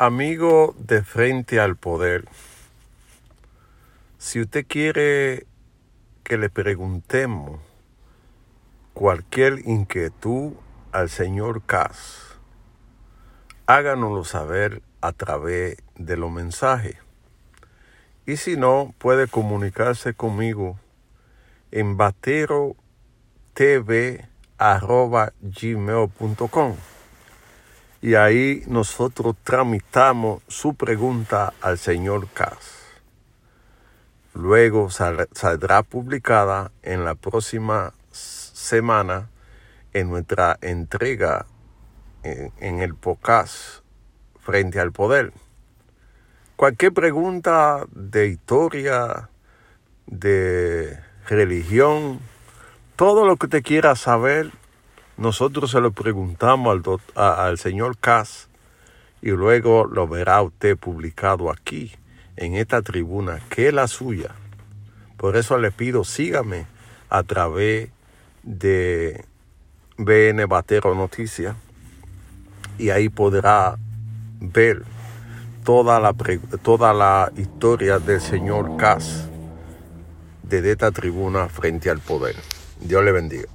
Amigo de Frente al Poder, si usted quiere que le preguntemos cualquier inquietud al señor Cas, háganoslo saber a través de los mensajes. Y si no, puede comunicarse conmigo en baterotv.gmail.com y ahí nosotros tramitamos su pregunta al señor Cas. Luego saldrá publicada en la próxima semana en nuestra entrega en, el podcast frente al poder. Cualquier pregunta de historia, de religión, todo lo que usted quiera saber, nosotros se lo preguntamos al, señor Cass y luego lo verá usted publicado aquí, en esta tribuna, que es la suya. Por eso le pido, sígame a través de BN Batero Noticias y ahí podrá ver toda la, toda la historia del señor Cass desde esta tribuna frente al poder. Dios le bendiga.